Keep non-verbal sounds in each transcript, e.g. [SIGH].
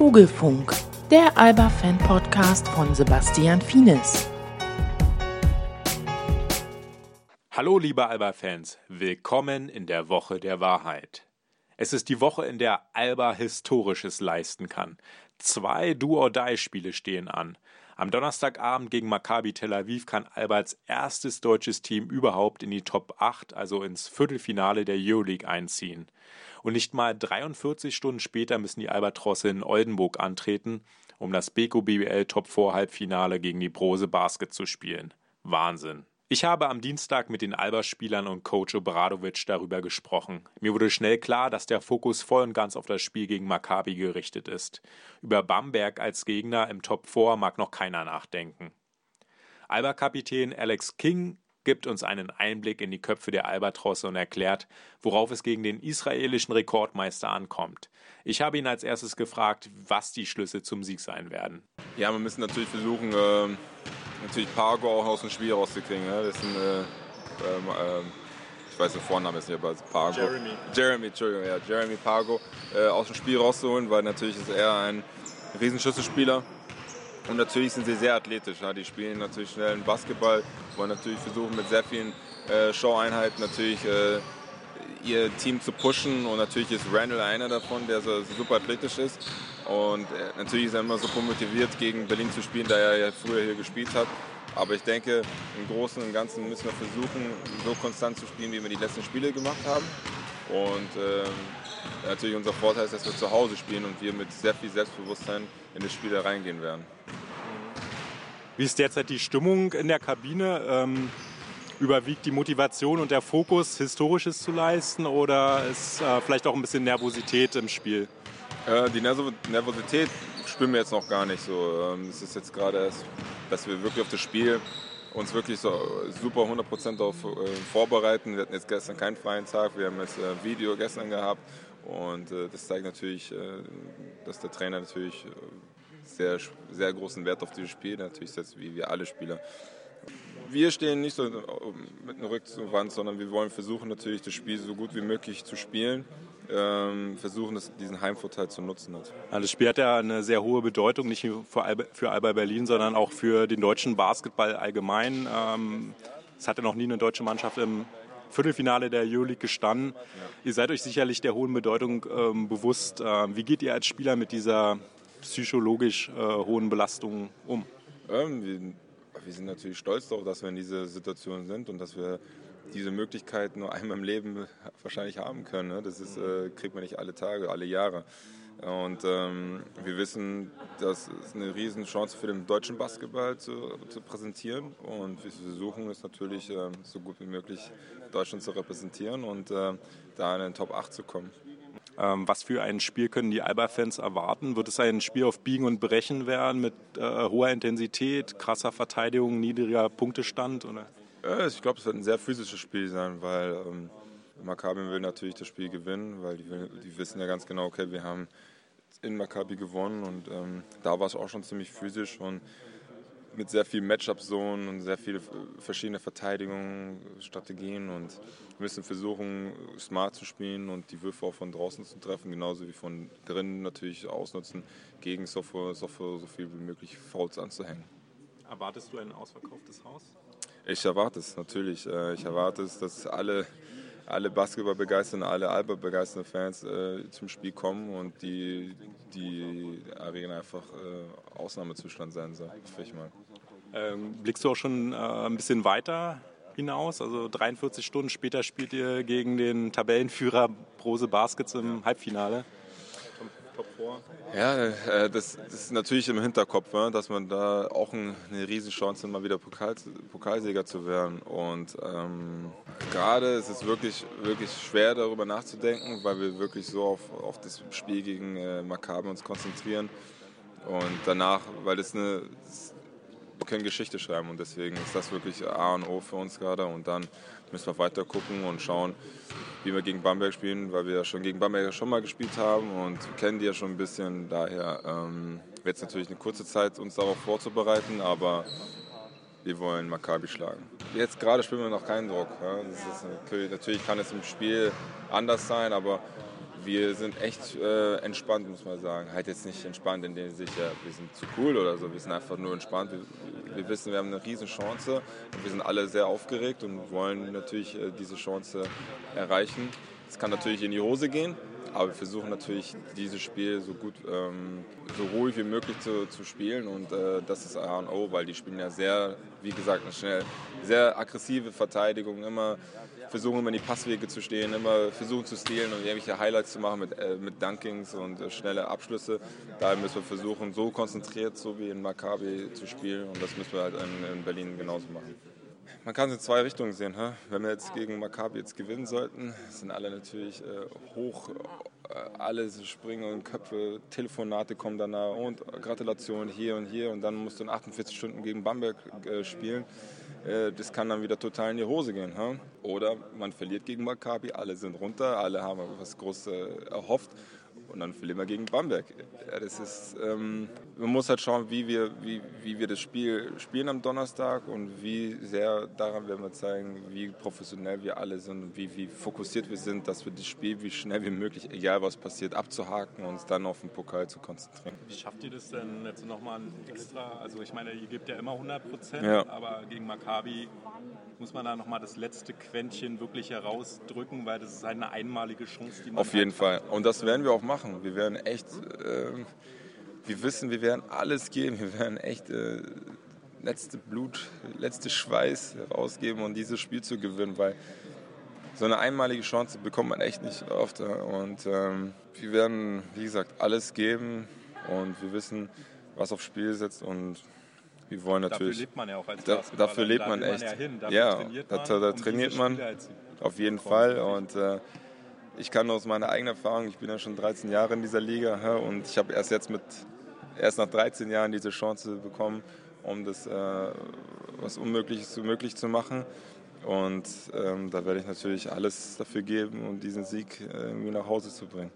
Vogelfunk, der Alba-Fan-Podcast von Sebastian Fienes. Hallo liebe Alba-Fans, willkommen in der Woche der Wahrheit. Es ist die Woche, in der Alba Historisches leisten kann. Zwei Do-or-Die-Spiele stehen an. Am Donnerstagabend gegen Maccabi Tel Aviv kann Alba als erstes deutsches Team überhaupt in die Top 8, also ins Viertelfinale der Euroleague einziehen. Und nicht mal 43 Stunden später müssen die Albatrosse in Oldenburg antreten, um das Beko BBL Top 4 Halbfinale gegen die Brose Basket zu spielen. Wahnsinn. Ich habe am Dienstag mit den Alba-Spielern und Coach Obradovic darüber gesprochen. Mir wurde schnell klar, dass der Fokus voll und ganz auf das Spiel gegen Maccabi gerichtet ist. Über Bamberg als Gegner im Top 4 mag noch keiner nachdenken. Alba-Kapitän Alex King gibt uns einen Einblick in die Köpfe der Albatrosse und erklärt, worauf es gegen den israelischen Rekordmeister ankommt. Ich habe ihn als erstes gefragt, was die Schlüsse zum Sieg sein werden. Ja, wir müssen natürlich versuchen, äh natürlich Pargo auch aus dem Spiel rauszukriegen. Ja? Das ist ein, äh, äh, ich weiß den Vornamen jetzt nicht, aber Pargo. Jeremy. Jeremy, Entschuldigung, ja, Jeremy Pargo äh, aus dem Spiel rauszuholen, weil natürlich ist er ein Riesenschüsselspieler. Und natürlich sind sie sehr athletisch. Ja? Die spielen natürlich schnellen Basketball, wollen natürlich versuchen mit sehr vielen äh, Show-Einheiten natürlich äh, ihr Team zu pushen. Und natürlich ist Randall einer davon, der so super athletisch ist. Und äh, natürlich ist er immer super motiviert, gegen Berlin zu spielen, da er ja früher hier gespielt hat. Aber ich denke, im Großen und Ganzen müssen wir versuchen, so konstant zu spielen, wie wir die letzten Spiele gemacht haben. Und äh, natürlich unser Vorteil ist, dass wir zu Hause spielen und wir mit sehr viel Selbstbewusstsein in das Spiel reingehen werden. Wie ist derzeit die Stimmung in der Kabine? Ähm, überwiegt die Motivation und der Fokus, Historisches zu leisten oder ist äh, vielleicht auch ein bisschen Nervosität im Spiel? Äh, die Nervosität spüren wir jetzt noch gar nicht so. Ähm, es ist jetzt gerade erst, dass wir wirklich auf das Spiel uns wirklich so super 100% darauf äh, vorbereiten. Wir hatten jetzt gestern keinen freien Tag, wir haben jetzt äh, Video gestern gehabt und das zeigt natürlich, dass der Trainer natürlich sehr, sehr großen Wert auf dieses Spiel natürlich setzt, wie wir alle Spieler. Wir stehen nicht so mit dem Rücken zur Wand, sondern wir wollen versuchen natürlich das Spiel so gut wie möglich zu spielen versuchen, das, diesen Heimvorteil zu nutzen. Hat. Ja, das Spiel hat ja eine sehr hohe Bedeutung, nicht nur für Alba, für Alba Berlin, sondern auch für den deutschen Basketball allgemein. Ähm, es hatte noch nie eine deutsche Mannschaft im Viertelfinale der Euroleague gestanden. Ja. Ihr seid euch sicherlich der hohen Bedeutung ähm, bewusst. Ähm, wie geht ihr als Spieler mit dieser psychologisch äh, hohen Belastung um? Ähm, wir, wir, sind natürlich stolz darauf, dass wir in dieser Situation sind und dass wir diese Möglichkeit nur [LAUGHS] einmal im Leben wahrscheinlich haben können. Ne? Das ist, äh, kriegt man nicht alle Tage, alle Jahre. Und ähm, wir wissen, das ist eine Riesenchance für den deutschen Basketball zu, zu präsentieren. Und wir versuchen es natürlich äh, so gut wie möglich Deutschland zu repräsentieren und äh, da in den Top 8 zu kommen. Ähm, was für ein Spiel können die Alba-Fans erwarten? Wird es ein Spiel auf Biegen und Brechen werden mit äh, hoher Intensität, krasser Verteidigung, niedriger Punktestand? Oder? Ja, ich glaube, es wird ein sehr physisches Spiel sein, weil ähm, Maccabi will natürlich das Spiel gewinnen, weil die, die, wissen ja ganz genau, okay, wir haben in Maccabi gewonnen und ähm, da war es auch schon ziemlich physisch und mit sehr viel Matchup-Zonen und sehr viele verschiedene Verteidigungsstrategien und wir müssen versuchen, smart zu spielen und die Würfe auch von draußen zu treffen, genauso wie von drinnen natürlich ausnutzen, gegen so, so, so viel wie möglich Fouls anzuhängen. Erwartest du ein ausverkauftes Haus? Ich erwarte es natürlich. Äh, ich erwarte es, dass alle, alle Basketball begeisterten, alle Alba begeisterten Fans äh, zum Spiel kommen und die, die Arena einfach äh, Ausnahmezustand sein soll, hoffe ich mal. Ähm, blickst du auch schon äh, ein bisschen weiter hinaus? Also 43 Stunden später spielt ihr gegen den Tabellenführer Brose Baskets im Halbfinale. Top 4? Ja, äh, das, das, ist natürlich im Hinterkopf, ne, dass man da auch eine Riesenchance hat, mal wieder Pokal, Pokalsieger zu werden. Und ähm, gerade ist es wirklich, wirklich schwer, darüber nachzudenken, weil wir wirklich so auf, auf das Spiel gegen äh, Maccabi uns konzentrieren. Und danach, weil das eine, das, wir können Geschichte schreiben und deswegen ist das wirklich A und O für uns gerade. Und dann müssen wir weiter gucken und schauen, wie wir gegen Bamberg spielen, weil wir ja schon gegen Bamberg schon mal gespielt haben und kennen die ja schon ein bisschen. Daher ähm, wird es natürlich eine kurze Zeit, uns darauf vorzubereiten, aber wir wollen Maccabi schlagen. Jetzt gerade spielen wir noch keinen Druck. Ja. Ist, natürlich kann es im Spiel anders sein, aber wir sind echt äh, entspannt, muss man sagen. Halt jetzt nicht entspannt in dem sich, ja, wir sind zu cool oder so. Wir sind einfach nur entspannt. Wir, wir wissen, wir haben eine riesen Chance und wir sind alle sehr aufgeregt und wollen natürlich äh, diese Chance erreichen. Es kann natürlich in die Hose gehen, aber wir versuchen natürlich, dieses Spiel so gut, ähm, so ruhig wie möglich zu, zu spielen. Und äh, das ist A und O, weil die spielen ja sehr, wie gesagt, schnell, sehr aggressive Verteidigung, immer versuchen immer in die Passwege zu stehen, immer versuchen zu stehlen und irgendwelche Highlights zu machen mit, äh, mit Dunkings und äh, schnelle Abschlüsse. Daher müssen wir versuchen, so konzentriert, so wie in Maccabi zu spielen. Und das müssen wir halt in, in Berlin genauso machen. Man kann es in zwei Richtungen sehen. Hä? Wenn wir jetzt gegen Maccabi jetzt gewinnen sollten, sind alle natürlich äh, hoch, äh, alle springen und Köpfe, Telefonate kommen danach und Gratulation hier und hier und dann musst du in 48 Stunden gegen Bamberg äh, spielen. Äh, das kann dann wieder total in die Hose gehen. Hä? Oder man verliert gegen Maccabi, alle sind runter, alle haben was Großes erhofft und dann verlieren wir gegen Bamberg. Ja, das ist, ähm, man muss halt schauen, wie wir, wie, wie wir das Spiel spielen am Donnerstag und wie sehr daran werden wir zeigen, wie professionell wir alle sind und wie, wie fokussiert wir sind, dass wir das Spiel wie schnell wie möglich, egal was passiert, abzuhaken und uns dann auf den Pokal zu konzentrieren. Wie schafft ihr das denn jetzt nochmal extra? Also ich meine, ihr gebt ja immer 100 Prozent, ja. aber gegen Maccabi muss man da nochmal das letzte Quäntchen wirklich herausdrücken, weil das ist eine einmalige Chance, die man Auf jeden Fall. Und das werden wir auch machen. Wir werden echt, äh, wir wissen, wir werden alles geben. Wir werden echt äh, letzte Blut, letzte Schweiß rausgeben und dieses Spiel zu gewinnen, weil so eine einmalige Chance bekommt man echt nicht oft. Und ähm, wir werden, wie gesagt, alles geben und wir wissen, was aufs Spiel setzt und wir wollen natürlich. Dafür lebt man ja auch als da, Dafür lebt man echt. Man ja, hin. ja trainiert man, da, da um trainiert man auf jeden Fall. Und äh, ich kann aus meiner eigenen Erfahrung, ich bin ja schon 13 Jahre in dieser Liga und ich habe erst jetzt mit, erst nach 13 Jahren diese Chance bekommen, um das äh, was Unmögliches zu möglich zu machen. Und ähm, da werde ich natürlich alles dafür geben, um diesen Sieg äh, irgendwie nach Hause zu bringen.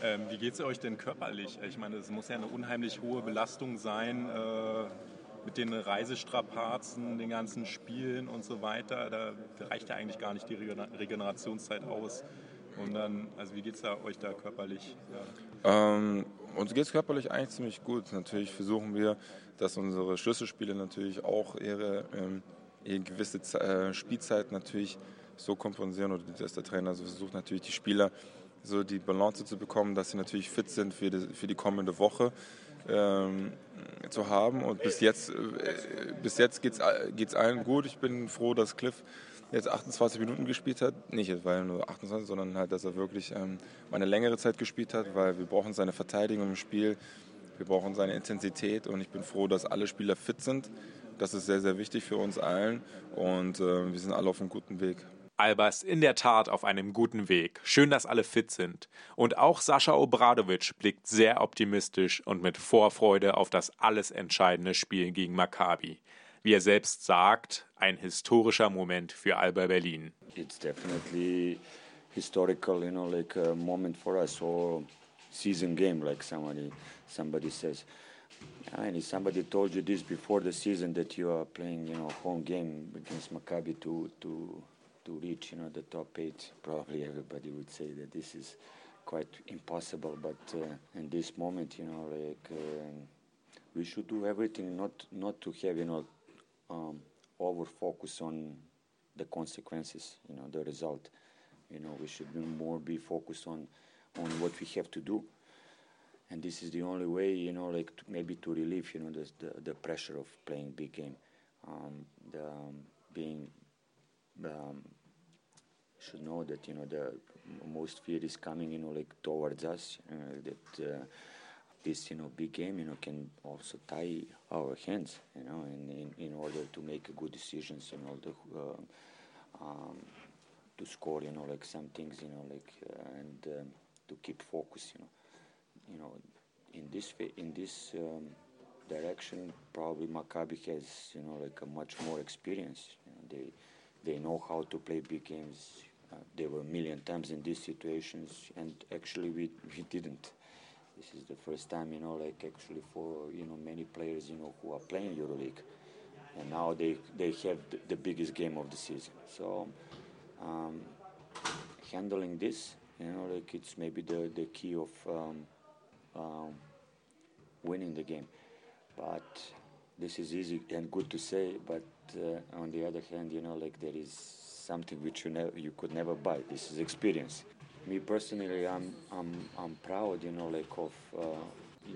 Ähm, wie geht es euch denn körperlich? Ich meine, es muss ja eine unheimlich hohe Belastung sein. Äh mit den Reisestrapazen, den ganzen Spielen und so weiter, da reicht ja eigentlich gar nicht die Regenerationszeit aus. Und dann, also wie geht es euch da körperlich? Ja. Ähm, uns geht es körperlich eigentlich ziemlich gut. Natürlich versuchen wir, dass unsere Schlüsselspiele natürlich auch ihre, ähm, ihre gewisse äh, Spielzeit natürlich so kompensieren oder dass der Trainer also versucht natürlich die Spieler so die Balance zu bekommen, dass sie natürlich fit sind für die, für die kommende Woche ähm, zu haben. Und bis jetzt, äh, bis jetzt geht es allen gut. Ich bin froh, dass Cliff jetzt 28 Minuten gespielt hat. Nicht, weil er nur 28, sondern halt, dass er wirklich ähm, eine längere Zeit gespielt hat, weil wir brauchen seine Verteidigung im Spiel. Wir brauchen seine Intensität und ich bin froh, dass alle Spieler fit sind. Das ist sehr, sehr wichtig für uns allen und äh, wir sind alle auf einem guten Weg. Alba ist in der Tat auf einem guten Weg. Schön, dass alle fit sind. Und auch Sascha Obradovic blickt sehr optimistisch und mit Vorfreude auf das alles entscheidende Spiel gegen Maccabi. Wie er selbst sagt, ein historischer Moment für Alba Berlin. It's definitely historical, you know, like a moment for us or season game, like somebody somebody says. And if somebody told you this before the season that you are playing, you know, home game against Maccabi to to to reach you know the top eight probably everybody would say that this is quite impossible but uh, in this moment you know like uh, we should do everything not not to have you know um, over focus on the consequences you know the result. You know we should more be focused on on what we have to do. And this is the only way you know like to, maybe to relieve you know the, the, the pressure of playing big game. Um, the um, being um, should know that you know the most fear is coming you know like towards us uh, that uh, this you know big game you know can also tie our hands you know in in, in order to make good decisions you know the uh, um, to score you know like some things you know like uh, and um, to keep focus you know you know in this in this um, direction probably Maccabi has you know like a much more experience you know, they they know how to play big games. Uh, there were a million times in these situations, and actually we, we didn't. This is the first time, you know, like actually for you know many players, you know, who are playing EuroLeague, and now they they have the, the biggest game of the season. So um, handling this You know, like it's maybe the, the key of um, um, winning the game. But this is easy and good to say, but uh, on the other hand, you know, like there is something which you never you could never buy. This is experience. Me personally, I'm I'm I'm proud, you know, like of uh,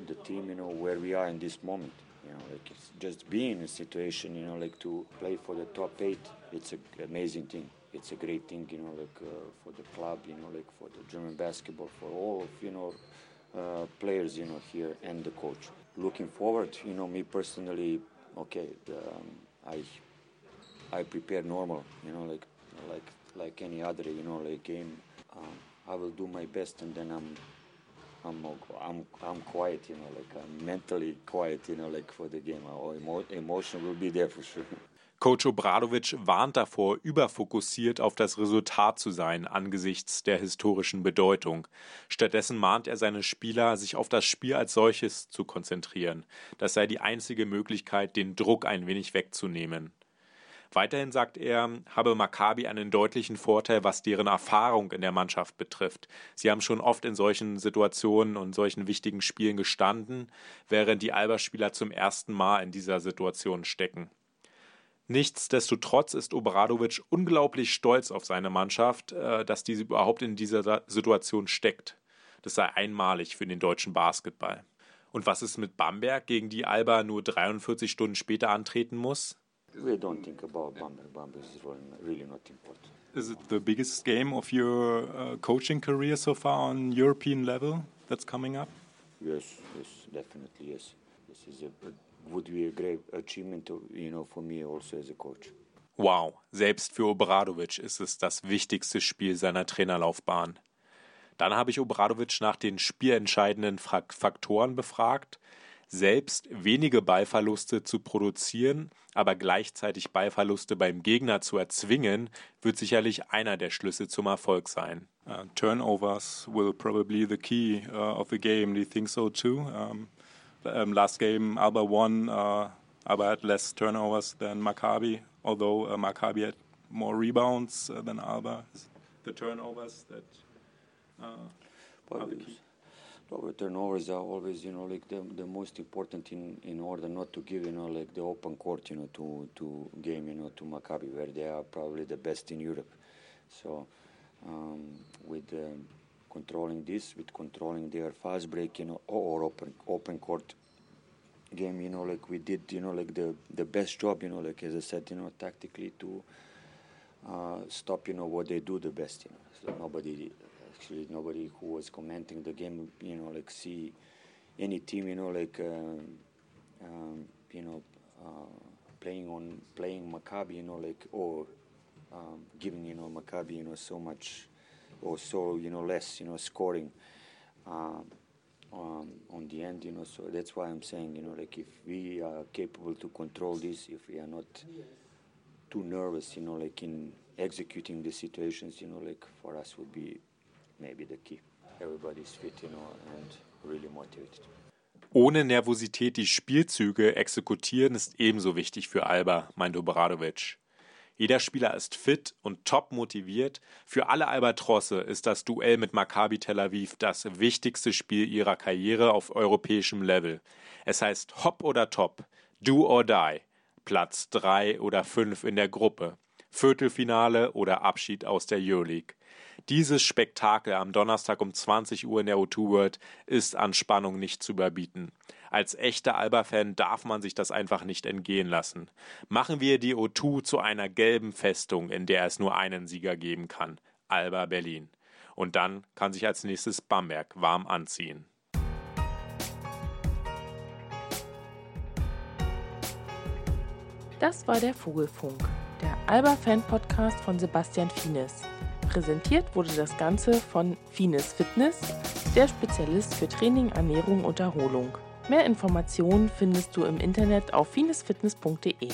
the team, you know, where we are in this moment. You know, like it's just being in a situation, you know, like to play for the top eight. It's an amazing thing. It's a great thing, you know, like uh, for the club, you know, like for the German basketball, for all of you know uh, players, you know, here and the coach. Looking forward, you know, me personally, okay, um, I I prepare normal, you know, like like like any other, you know, like game. Um, I will do my best, and then I'm I'm I'm I'm quiet, you know, like I'm mentally quiet, you know, like for the game. Our emo emotion will be there for sure. Coach Obradovic warnt davor, überfokussiert auf das Resultat zu sein angesichts der historischen Bedeutung. Stattdessen mahnt er seine Spieler, sich auf das Spiel als solches zu konzentrieren. Das sei die einzige Möglichkeit, den Druck ein wenig wegzunehmen. Weiterhin sagt er, habe Maccabi einen deutlichen Vorteil, was deren Erfahrung in der Mannschaft betrifft. Sie haben schon oft in solchen Situationen und solchen wichtigen Spielen gestanden, während die Alba-Spieler zum ersten Mal in dieser Situation stecken. Nichtsdestotrotz ist Obradovic unglaublich stolz auf seine Mannschaft, äh, dass diese überhaupt in dieser Situation steckt. Das sei einmalig für den deutschen Basketball. Und was ist mit Bamberg, gegen die Alba nur 43 Stunden später antreten muss? We don't think about Bamberg. Bamberg is really not important. Is it the biggest game of your uh, coaching career so far on European level that's coming up? Yes, yes, definitely yes. This is a, a would be a great achievement, you know, for me also as a coach. Wow, selbst für Obradovic ist es das wichtigste Spiel seiner Trainerlaufbahn. Dann habe ich Obradovic nach den spielentscheidenden Faktoren befragt. Selbst wenige Ballverluste zu produzieren, aber gleichzeitig Ballverluste beim Gegner zu erzwingen, wird sicherlich einer der Schlüsse zum Erfolg sein. Uh, turnovers will probably the key uh, of the game. Do you think so too? Um, um, last game, Alba won. Uh, Alba had less turnovers than Maccabi, although uh, Maccabi had more rebounds uh, than Alba. The turnovers that uh, are the key. Turnovers are always, you know, like the, the most important in, in order not to give, you know, like the open court, you know, to, to game, you know, to Maccabi, where they are probably the best in Europe. So um, with um, controlling this, with controlling their fast break, you know, or open open court game, you know, like we did, you know, like the the best job, you know, like as I said, you know, tactically to uh, stop, you know, what they do the best, you know. So nobody, actually, nobody who was commenting the game, you know, like see any team, you know, like um, um, you know, uh, playing on playing Maccabi, you know, like or um, giving, you know, Maccabi, you know, so much or so you know less you know scoring um, um, on the end you know so that's why I'm saying you know like if we are capable to control this if we are not too nervous you know like in executing the situations you know like for us would be Ohne Nervosität die Spielzüge exekutieren ist ebenso wichtig für Alba, meinte Obradovic. Jeder Spieler ist fit und top motiviert. Für alle Albatrosse ist das Duell mit Maccabi Tel Aviv das wichtigste Spiel ihrer Karriere auf europäischem Level. Es heißt Hop oder Top, Do or Die, Platz drei oder fünf in der Gruppe, Viertelfinale oder Abschied aus der Euroleague. Dieses Spektakel am Donnerstag um 20 Uhr in der O2 World ist an Spannung nicht zu überbieten. Als echter Alba-Fan darf man sich das einfach nicht entgehen lassen. Machen wir die O2 zu einer gelben Festung, in der es nur einen Sieger geben kann. Alba Berlin. Und dann kann sich als nächstes Bamberg warm anziehen. Das war der Vogelfunk, der Alba-Fan-Podcast von Sebastian Fienes. Präsentiert wurde das Ganze von Fines Fitness, der Spezialist für Training, Ernährung und Erholung. Mehr Informationen findest du im Internet auf finesfitness.de.